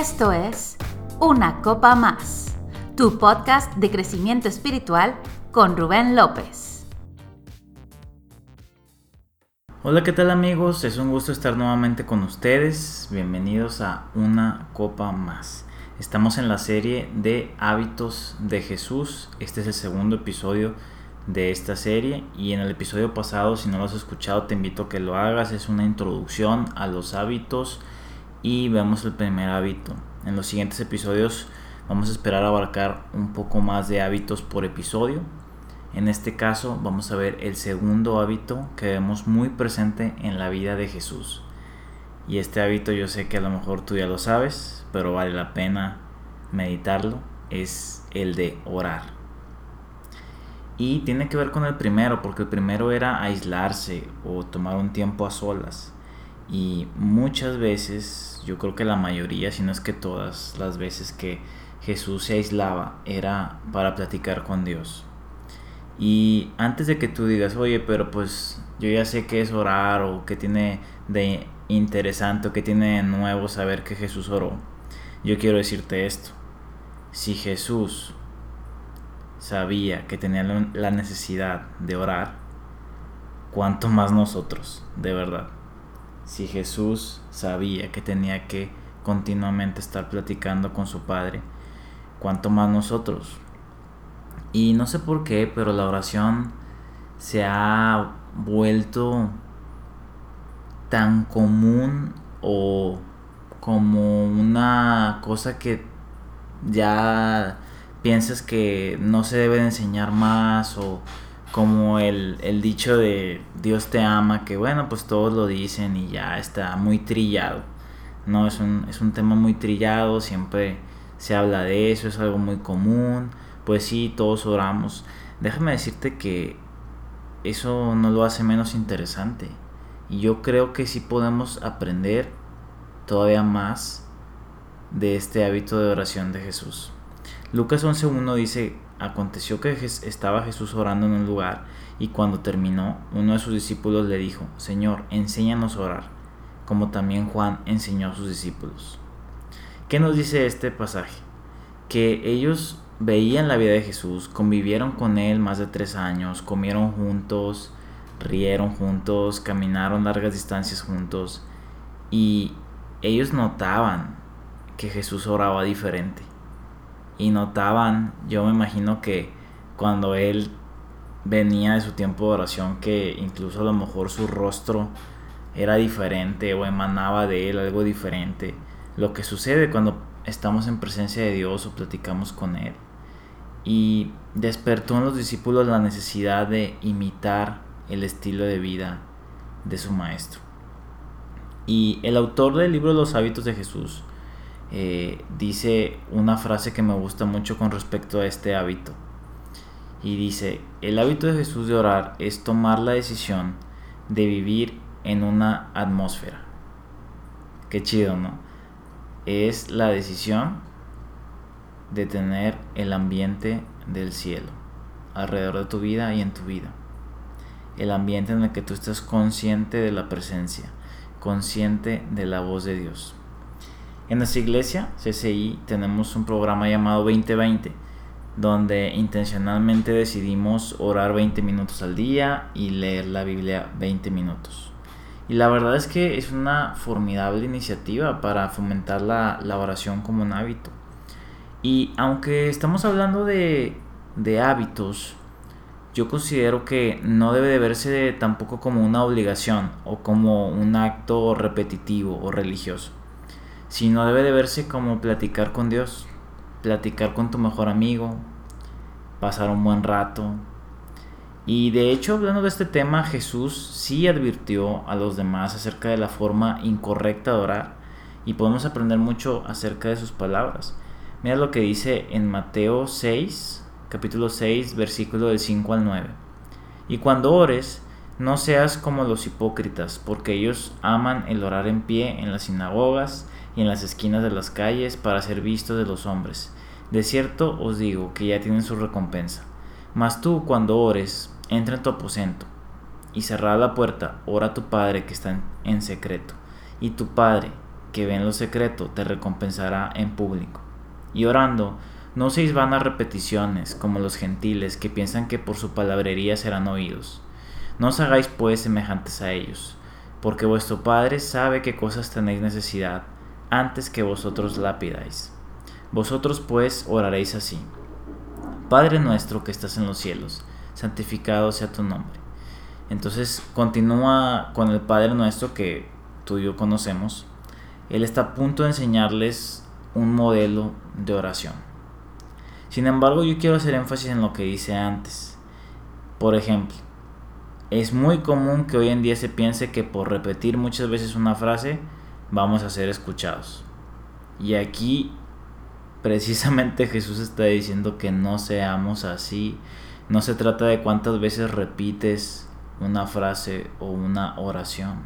Esto es Una Copa Más, tu podcast de crecimiento espiritual con Rubén López. Hola, ¿qué tal amigos? Es un gusto estar nuevamente con ustedes. Bienvenidos a Una Copa Más. Estamos en la serie de hábitos de Jesús. Este es el segundo episodio de esta serie y en el episodio pasado si no lo has escuchado te invito a que lo hagas es una introducción a los hábitos y vemos el primer hábito. En los siguientes episodios vamos a esperar abarcar un poco más de hábitos por episodio. En este caso vamos a ver el segundo hábito que vemos muy presente en la vida de Jesús. Y este hábito yo sé que a lo mejor tú ya lo sabes, pero vale la pena meditarlo. Es el de orar. Y tiene que ver con el primero, porque el primero era aislarse o tomar un tiempo a solas. Y muchas veces, yo creo que la mayoría, si no es que todas las veces que Jesús se aislaba, era para platicar con Dios. Y antes de que tú digas, oye, pero pues yo ya sé qué es orar o qué tiene de interesante o qué tiene de nuevo saber que Jesús oró, yo quiero decirte esto. Si Jesús sabía que tenía la necesidad de orar, cuánto más nosotros, de verdad si Jesús sabía que tenía que continuamente estar platicando con su Padre, cuanto más nosotros. Y no sé por qué, pero la oración se ha vuelto tan común o como una cosa que ya piensas que no se debe de enseñar más o como el, dicho de Dios te ama, que bueno, pues todos lo dicen y ya está muy trillado. No, es un, es un tema muy trillado, siempre se habla de eso, es algo muy común. Pues sí, todos oramos. Déjame decirte que eso no lo hace menos interesante. Y yo creo que sí podemos aprender todavía más de este hábito de oración de Jesús. Lucas 11.1 dice Aconteció que estaba Jesús orando en un lugar y cuando terminó, uno de sus discípulos le dijo, Señor, enséñanos a orar, como también Juan enseñó a sus discípulos. ¿Qué nos dice este pasaje? Que ellos veían la vida de Jesús, convivieron con él más de tres años, comieron juntos, rieron juntos, caminaron largas distancias juntos y ellos notaban que Jesús oraba diferente y notaban, yo me imagino que cuando él venía de su tiempo de oración, que incluso a lo mejor su rostro era diferente o emanaba de él algo diferente. Lo que sucede cuando estamos en presencia de Dios o platicamos con Él. Y despertó en los discípulos la necesidad de imitar el estilo de vida de su maestro. Y el autor del libro Los hábitos de Jesús eh, dice una frase que me gusta mucho con respecto a este hábito. Y dice, el hábito de Jesús de orar es tomar la decisión de vivir en una atmósfera. Qué chido, ¿no? Es la decisión de tener el ambiente del cielo alrededor de tu vida y en tu vida. El ambiente en el que tú estás consciente de la presencia, consciente de la voz de Dios. En nuestra iglesia, CCI, tenemos un programa llamado 2020, donde intencionalmente decidimos orar 20 minutos al día y leer la Biblia 20 minutos. Y la verdad es que es una formidable iniciativa para fomentar la, oración como un hábito. Y aunque estamos hablando de, de hábitos, yo considero que no debe de verse tampoco como una obligación o como un acto repetitivo o religioso sino debe de verse como platicar con Dios, platicar con tu mejor amigo, pasar un buen rato. Y de hecho, hablando de este tema, Jesús sí advirtió a los demás acerca de la forma incorrecta de orar y podemos aprender mucho acerca de sus palabras. Mira lo que dice en Mateo 6, capítulo 6, versículo del 5 al 9. Y cuando ores, no seas como los hipócritas, porque ellos aman el orar en pie en las sinagogas y en las esquinas de las calles para ser vistos de los hombres. De cierto os digo que ya tienen su recompensa. Mas tú cuando ores, entra en tu aposento y cerrada la puerta, ora a tu Padre que está en secreto. Y tu Padre, que ve en lo secreto te recompensará en público. Y orando, no seis vanas repeticiones como los gentiles que piensan que por su palabrería serán oídos. No os hagáis pues semejantes a ellos, porque vuestro Padre sabe qué cosas tenéis necesidad antes que vosotros la pidáis. Vosotros pues oraréis así. Padre nuestro que estás en los cielos, santificado sea tu nombre. Entonces continúa con el Padre nuestro que tú y yo conocemos. Él está a punto de enseñarles un modelo de oración. Sin embargo, yo quiero hacer énfasis en lo que dice antes. Por ejemplo, es muy común que hoy en día se piense que por repetir muchas veces una frase vamos a ser escuchados. Y aquí precisamente Jesús está diciendo que no seamos así. No se trata de cuántas veces repites una frase o una oración.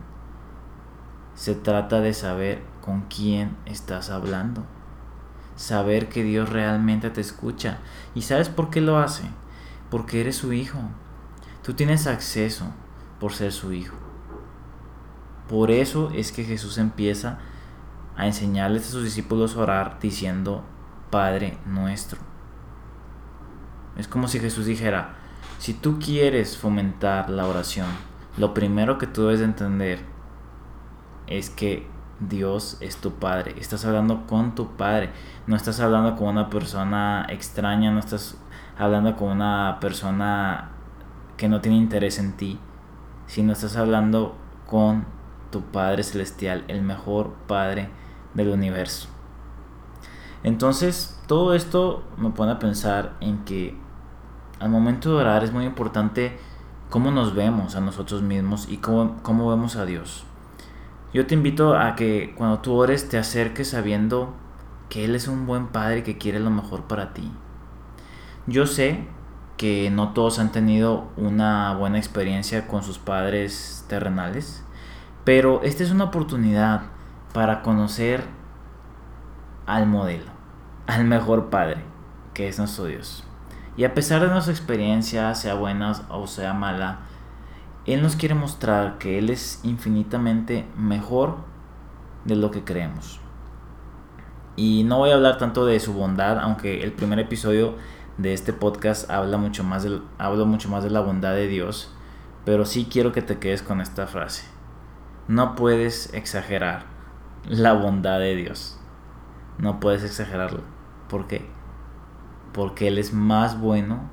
Se trata de saber con quién estás hablando saber que Dios realmente te escucha. ¿Y sabes por qué lo hace? Porque eres su hijo. Tú tienes acceso por ser su hijo. Por eso es que Jesús empieza a enseñarles a sus discípulos a orar diciendo, Padre nuestro. Es como si Jesús dijera, si tú quieres fomentar la oración, lo primero que tú debes entender es que Dios es tu Padre. Estás hablando con tu Padre. No estás hablando con una persona extraña, no estás hablando con una persona que no tiene interés en ti, sino estás hablando con tu Padre Celestial, el mejor Padre del universo. Entonces, todo esto me pone a pensar en que al momento de orar es muy importante cómo nos vemos a nosotros mismos y cómo, cómo vemos a Dios. Yo te invito a que cuando tú ores te acerques sabiendo que Él es un buen padre que quiere lo mejor para ti. Yo sé que no todos han tenido una buena experiencia con sus padres terrenales, pero esta es una oportunidad para conocer al modelo, al mejor padre, que es nuestro Dios. Y a pesar de nuestra experiencia, sea buena o sea mala, él nos quiere mostrar que Él es infinitamente mejor de lo que creemos. Y no voy a hablar tanto de su bondad, aunque el primer episodio de este podcast habla mucho más de, mucho más de la bondad de Dios, pero sí quiero que te quedes con esta frase. No puedes exagerar la bondad de Dios. No puedes exagerarla. ¿Por qué? Porque Él es más bueno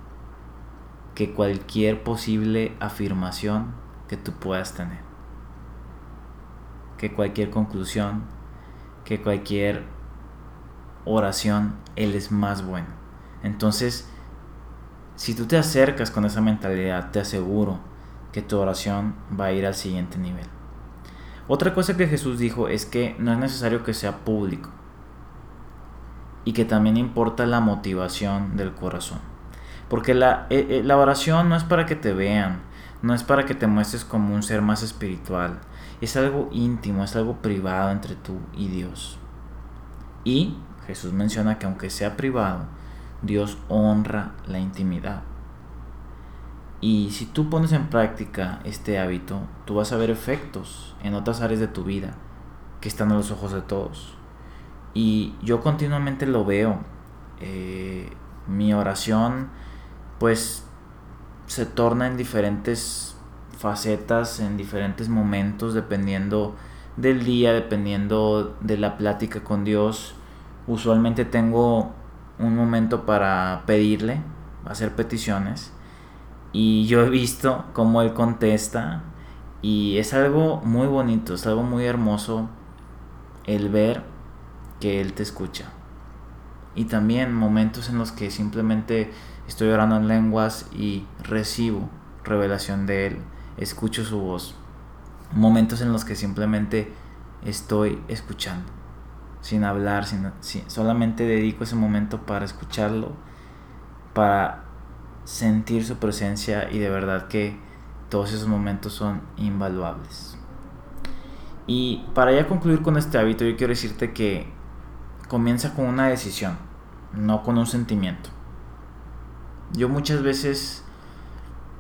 que cualquier posible afirmación que tú puedas tener. Que cualquier conclusión, que cualquier oración, Él es más bueno. Entonces, si tú te acercas con esa mentalidad, te aseguro que tu oración va a ir al siguiente nivel. Otra cosa que Jesús dijo es que no es necesario que sea público y que también importa la motivación del corazón. Porque la, eh, eh, la oración no es para que te vean, no es para que te muestres como un ser más espiritual. Es algo íntimo, es algo privado entre tú y Dios. Y Jesús menciona que aunque sea privado, Dios honra la intimidad. Y si tú pones en práctica este hábito, tú vas a ver efectos en otras áreas de tu vida que están a los ojos de todos. Y yo continuamente lo veo. Eh, mi oración pues se torna en diferentes facetas, en diferentes momentos, dependiendo del día, dependiendo de la plática con Dios. Usualmente tengo un momento para pedirle, hacer peticiones. Y yo he visto cómo Él contesta. Y es algo muy bonito, es algo muy hermoso el ver que Él te escucha. Y también momentos en los que simplemente Estoy orando en lenguas y recibo revelación de Él. Escucho su voz. Momentos en los que simplemente estoy escuchando. Sin hablar, sin, solamente dedico ese momento para escucharlo, para sentir su presencia y de verdad que todos esos momentos son invaluables. Y para ya concluir con este hábito, yo quiero decirte que comienza con una decisión, no con un sentimiento. Yo muchas veces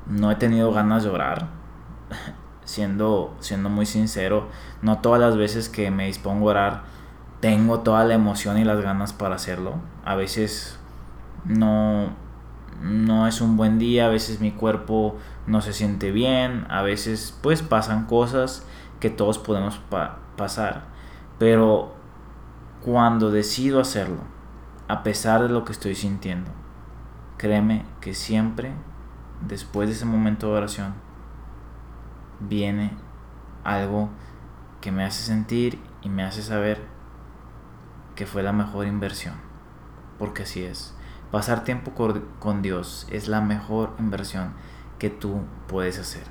no he tenido ganas de orar siendo, siendo muy sincero, no todas las veces que me dispongo a orar tengo toda la emoción y las ganas para hacerlo. A veces no, no es un buen día, a veces mi cuerpo no se siente bien, a veces pues pasan cosas que todos podemos pasar. Pero cuando decido hacerlo, a pesar de lo que estoy sintiendo, créeme que siempre, después de ese momento de oración, viene algo que me hace sentir y me hace saber que fue la mejor inversión. Porque así es. Pasar tiempo con Dios es la mejor inversión que tú puedes hacer.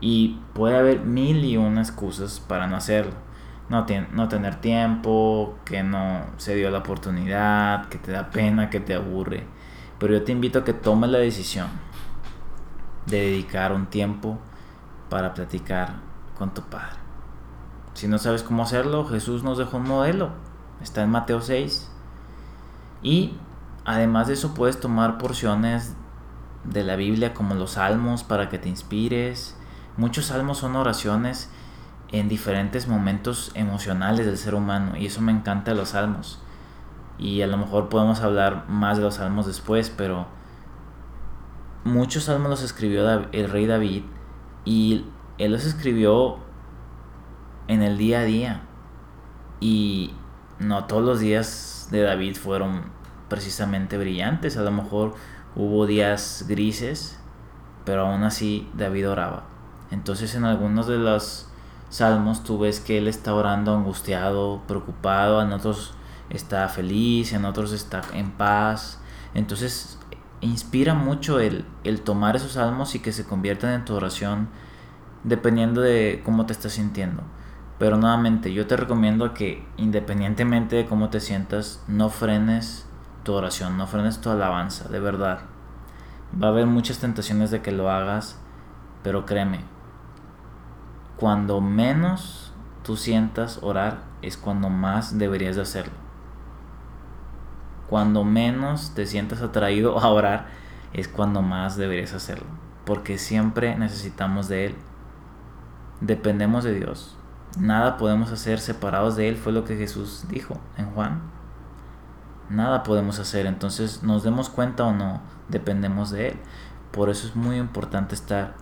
Y puede haber mil y una excusas para no hacerlo. No, no tener tiempo, que no se dio la oportunidad, que te da pena, que te aburre. Pero yo te invito a que tomes la decisión de dedicar un tiempo para platicar con tu Padre. Si no sabes cómo hacerlo, Jesús nos dejó un modelo. Está en Mateo 6. Y además de eso puedes tomar porciones de la Biblia como los salmos para que te inspires. Muchos salmos son oraciones en diferentes momentos emocionales del ser humano y eso me encanta los salmos. Y a lo mejor podemos hablar más de los salmos después, pero muchos salmos los escribió el rey David y él los escribió en el día a día. Y no todos los días de David fueron precisamente brillantes. A lo mejor hubo días grises, pero aún así David oraba. Entonces en algunos de los salmos tú ves que él está orando angustiado, preocupado, en otros está feliz, en otros está en paz. Entonces inspira mucho el, el tomar esos salmos y que se conviertan en tu oración dependiendo de cómo te estás sintiendo. Pero nuevamente, yo te recomiendo que independientemente de cómo te sientas, no frenes tu oración, no frenes tu alabanza, de verdad. Va a haber muchas tentaciones de que lo hagas, pero créeme, cuando menos tú sientas orar es cuando más deberías de hacerlo. Cuando menos te sientas atraído a orar es cuando más deberías hacerlo, porque siempre necesitamos de Él dependemos de Dios. Nada podemos hacer separados de Él, fue lo que Jesús dijo en Juan. Nada podemos hacer, entonces nos demos cuenta o no, dependemos de Él. Por eso es muy importante estar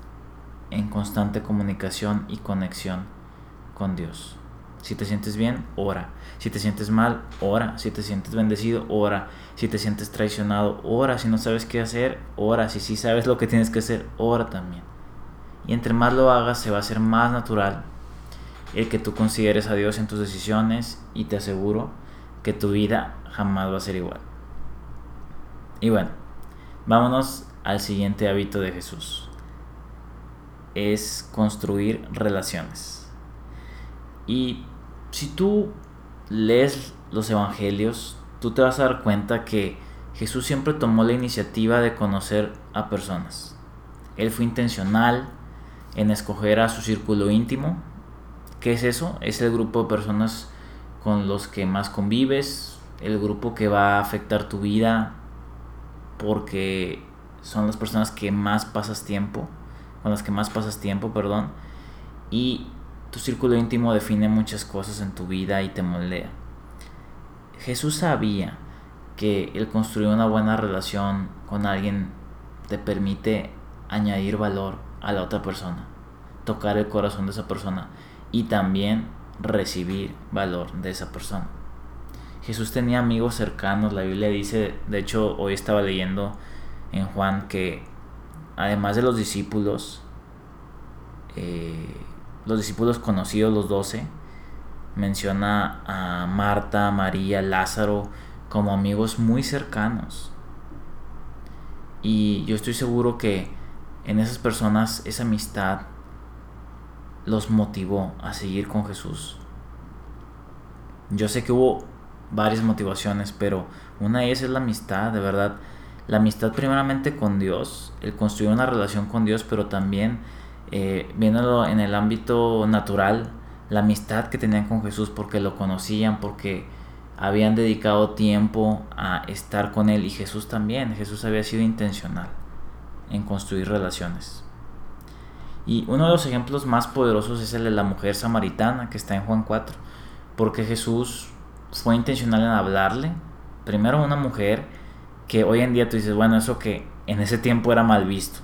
en constante comunicación y conexión con Dios. Si te sientes bien, ora. Si te sientes mal, ora. Si te sientes bendecido, ora. Si te sientes traicionado, ora. Si no sabes qué hacer, ora. Si sí sabes lo que tienes que hacer, ora también. Y entre más lo hagas, se va a hacer más natural el que tú consideres a Dios en tus decisiones y te aseguro que tu vida jamás va a ser igual. Y bueno, vámonos al siguiente hábito de Jesús. Es construir relaciones. Y si tú lees los evangelios, tú te vas a dar cuenta que Jesús siempre tomó la iniciativa de conocer a personas. Él fue intencional, en escoger a su círculo íntimo. ¿Qué es eso? Es el grupo de personas con los que más convives, el grupo que va a afectar tu vida porque son las personas que más pasas tiempo, con las que más pasas tiempo, perdón, y tu círculo íntimo define muchas cosas en tu vida y te moldea. Jesús sabía que el construir una buena relación con alguien te permite añadir valor a la otra persona, tocar el corazón de esa persona y también recibir valor de esa persona. Jesús tenía amigos cercanos, la Biblia dice, de hecho hoy estaba leyendo en Juan que además de los discípulos, eh, los discípulos conocidos, los doce, menciona a Marta, María, Lázaro como amigos muy cercanos. Y yo estoy seguro que en esas personas esa amistad los motivó a seguir con Jesús. Yo sé que hubo varias motivaciones, pero una de ellas es la amistad, de verdad. La amistad primeramente con Dios, el construir una relación con Dios, pero también eh, viéndolo en el ámbito natural, la amistad que tenían con Jesús porque lo conocían, porque habían dedicado tiempo a estar con Él y Jesús también. Jesús había sido intencional en construir relaciones. Y uno de los ejemplos más poderosos es el de la mujer samaritana que está en Juan 4, porque Jesús fue intencional en hablarle, primero a una mujer que hoy en día tú dices, bueno, eso que en ese tiempo era mal visto.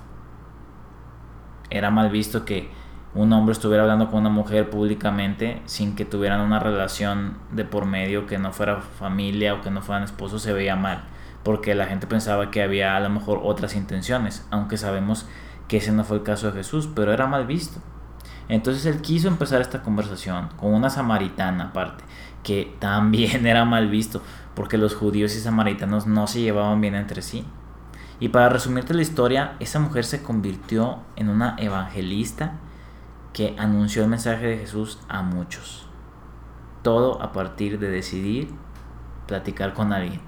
Era mal visto que un hombre estuviera hablando con una mujer públicamente sin que tuvieran una relación de por medio que no fuera familia o que no fueran esposos se veía mal porque la gente pensaba que había a lo mejor otras intenciones aunque sabemos que ese no fue el caso de Jesús pero era mal visto entonces él quiso empezar esta conversación con una samaritana aparte que también era mal visto porque los judíos y samaritanos no se llevaban bien entre sí y para resumirte la historia esa mujer se convirtió en una evangelista que anunció el mensaje de Jesús a muchos. Todo a partir de decidir platicar con alguien.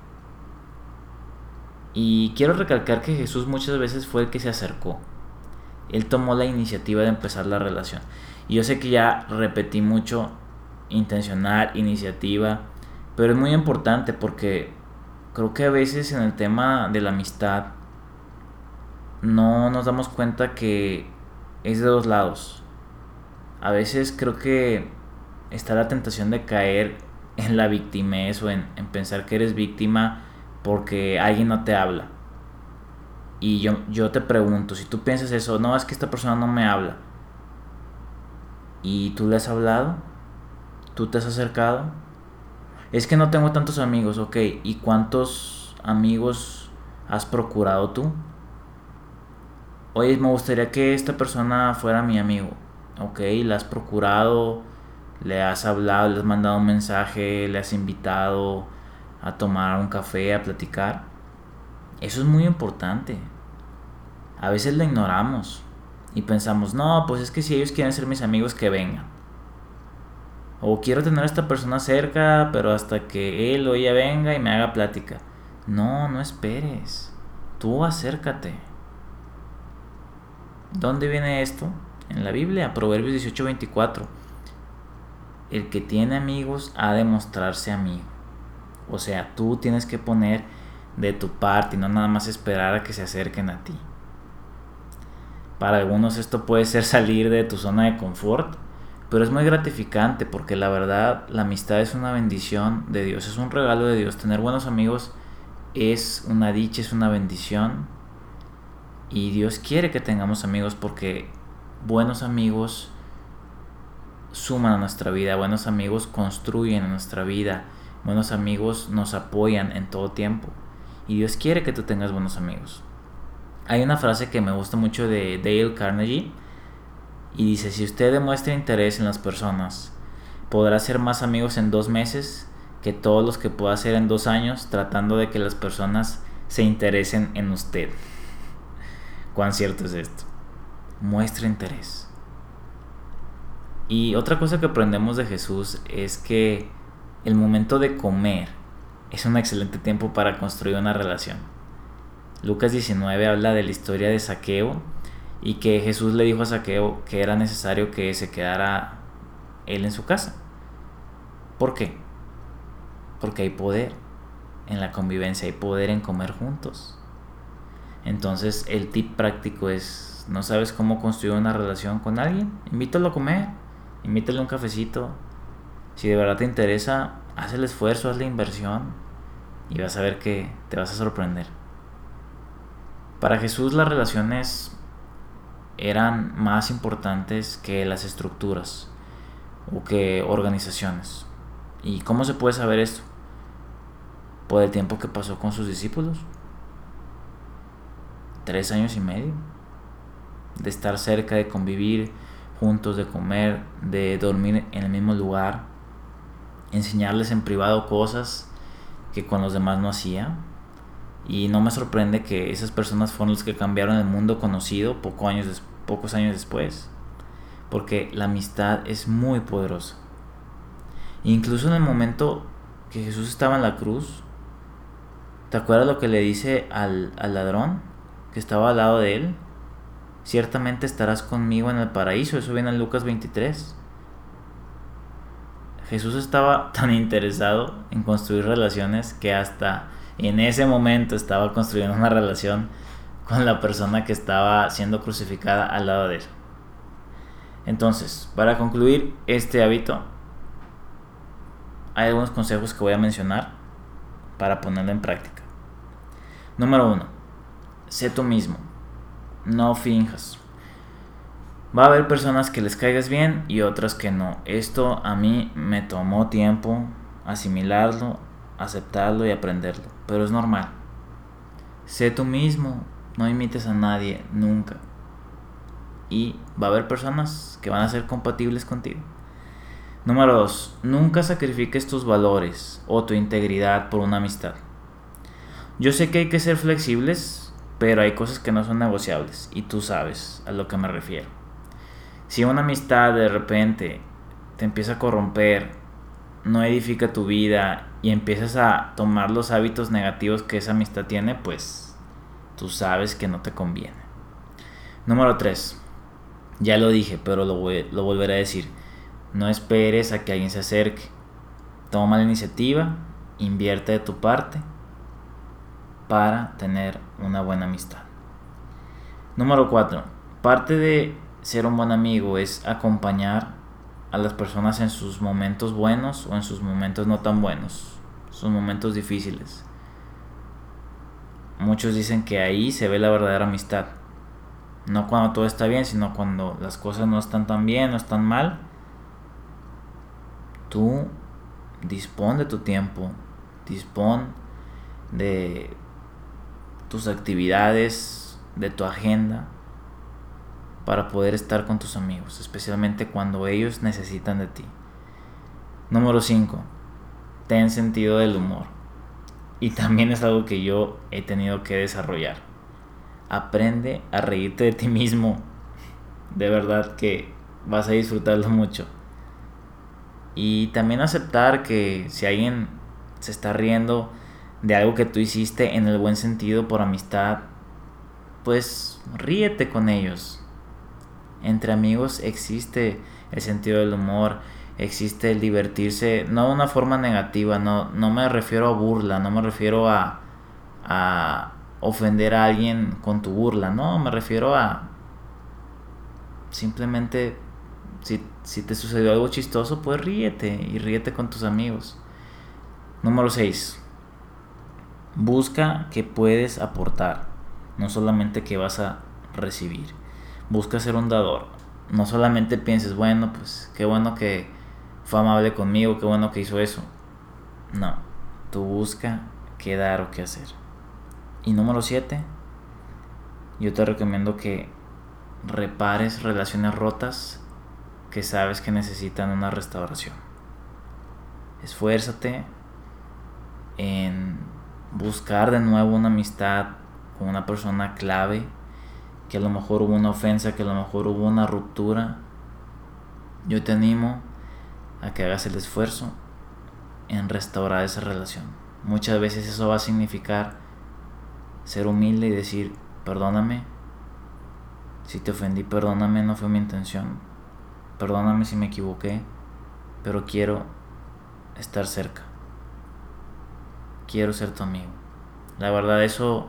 Y quiero recalcar que Jesús muchas veces fue el que se acercó. Él tomó la iniciativa de empezar la relación. Y yo sé que ya repetí mucho intencional, iniciativa, pero es muy importante porque creo que a veces en el tema de la amistad no nos damos cuenta que es de dos lados a veces creo que está la tentación de caer en la victimez o en, pensar que eres víctima porque alguien no te habla. Y yo, yo te pregunto, si tú piensas eso, no, es que esta persona no me habla. ¿Y tú le has hablado? ¿Tú te has acercado? Es que no tengo tantos amigos, ok. ¿Y cuántos amigos has procurado tú? Oye, me gustaría que esta persona fuera mi amigo ok, la has procurado, le has hablado, le has mandado un mensaje, le has invitado a tomar un café, a platicar. Eso es muy importante. A veces lo ignoramos y pensamos, no, pues es que si ellos quieren ser mis amigos, que vengan. O quiero tener a esta persona cerca, pero hasta que él o ella venga y me haga plática. No, no esperes. Tú acércate. ¿Dónde viene esto? en la Biblia, Proverbios 18:24. El que tiene amigos ha de mostrarse amigo. O sea, tú tienes que poner de tu parte y no nada más esperar a que se acerquen a ti. Para algunos esto puede ser salir de tu zona de confort, pero es muy gratificante porque la verdad la amistad es una bendición de Dios, es un regalo de Dios. Tener buenos amigos es una dicha, es una bendición. Y Dios quiere que tengamos amigos porque buenos amigos suman a nuestra vida, buenos amigos construyen nuestra vida, buenos amigos nos apoyan en todo tiempo. Y Dios quiere que tú tengas buenos amigos. Hay una frase que me gusta mucho de Dale Carnegie y dice, si usted demuestra interés en las personas, podrá ser más amigos en dos meses que todos los que pueda hacer en dos años tratando de que las personas se interesen en usted. ¿Cuán cierto es esto? muestra interés. Y otra cosa que aprendemos de Jesús es que el momento de comer es un excelente tiempo para construir una relación. Lucas 19 habla de la historia de Saqueo y que Jesús le dijo a Saqueo que era necesario que se quedara él en su casa. ¿Por qué? Porque hay poder en la convivencia, hay poder en comer juntos. Entonces el tip práctico es no sabes cómo construir una relación con alguien, invítalo a comer, invítale un cafecito. Si de verdad te interesa, haz el esfuerzo, haz la inversión y vas a ver que te vas a sorprender. Para Jesús las relaciones eran más importantes que las estructuras o que organizaciones. ¿Y cómo se puede saber esto? Por el tiempo que pasó con sus discípulos. Tres años y medio de estar cerca, de convivir juntos, de comer, de dormir en el mismo lugar, enseñarles en privado cosas que con los demás no hacía. Y no me sorprende que esas personas fueron los que cambiaron el mundo conocido pocos años después. Porque la amistad es muy poderosa. incluso en el momento que Jesús estaba en la cruz, ¿te acuerdas lo que le dice al, al ladrón que estaba al lado de él? ciertamente estarás conmigo en el paraíso. Eso viene en Lucas 23. Jesús estaba tan interesado en construir relaciones que hasta en ese momento estaba construyendo una relación con la persona que estaba siendo crucificada al lado de él. Entonces, para concluir este hábito, hay algunos consejos que voy a mencionar para ponerlo en práctica. Número uno, sé tú mismo, no finjas. Va a haber personas que les caigas bien y otras que no. Esto a mí me tomó tiempo asimilarlo, aceptarlo y aprenderlo, pero es normal. Sé tú mismo, no imites a nadie nunca. Y va a haber personas que van a ser compatibles contigo. Número 2. Nunca sacrifiques tus valores o tu integridad por una amistad. Yo sé que hay que ser flexibles, pero hay cosas que no son negociables y tú sabes a lo que me refiero. Si una amistad de repente te empieza a corromper, no edifica tu vida y empiezas a tomar los hábitos negativos que esa amistad tiene, pues tú sabes que no te conviene. Número 3. Ya lo dije, pero lo, lo volveré a decir no esperes a que alguien se acerque. Toma la iniciativa, invierte de tu parte para tener una buena amistad. Número 4. Parte de ser un buen amigo es acompañar a las personas en sus momentos buenos o en sus momentos no tan buenos, sus momentos difíciles. Muchos dicen que ahí se ve la verdadera amistad. No cuando todo está bien, sino cuando las cosas no están tan bien, no están mal tú dispón de tu tiempo, dispón de tus actividades, de tu agenda, para poder estar con tus amigos, especialmente cuando ellos necesitan de ti. Número 5. Ten sentido del humor. Y también es algo que yo he tenido que desarrollar. Aprende a reírte de ti mismo. De verdad que vas a disfrutarlo mucho. Y también aceptar que si alguien se está riendo de algo que tú hiciste en el buen sentido por amistad, pues ríete con ellos. Entre amigos existe el sentido del humor, existe el divertirse, no de una forma negativa, no, no me refiero a burla, no me refiero a, a ofender a alguien con tu burla, no, me refiero a simplemente si, te sucedió algo chistoso, pues ríete y ríete con tus amigos. Número 6. Busca que puedes aportar, no solamente que vas a recibir. Busca ser un dador. No solamente pienses, bueno, pues qué bueno que fue amable conmigo, qué bueno que hizo eso. No, tú busca qué dar o qué hacer. Y número 7. Yo te recomiendo que repares relaciones rotas que sabes que necesitan una restauración. Esfuérzate en buscar de nuevo una amistad con una persona clave, que a lo mejor hubo una ofensa, que a lo mejor hubo una ruptura. Yo te animo a que hagas el esfuerzo en restaurar esa relación. Muchas veces eso va a significar ser humilde y decir, perdóname, si te ofendí, perdóname, no fue mi intención perdóname si me equivoqué, pero quiero estar cerca. Quiero ser tu amigo. La verdad eso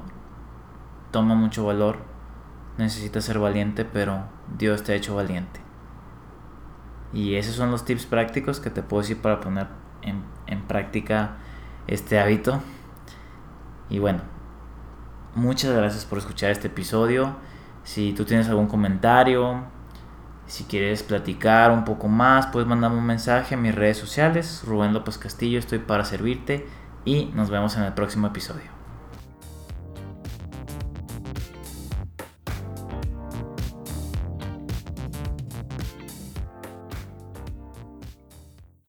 toma mucho valor. Necesitas ser valiente, pero Dios te ha hecho valiente. Y esos son los tips prácticos que te puedo decir para poner en, en práctica este hábito. Y bueno, muchas gracias por escuchar este episodio. Si tú tienes algún comentario, si quieres platicar un poco más, puedes mandarme un mensaje a mis redes sociales. Rubén López Castillo, estoy para servirte y nos vemos en el próximo episodio.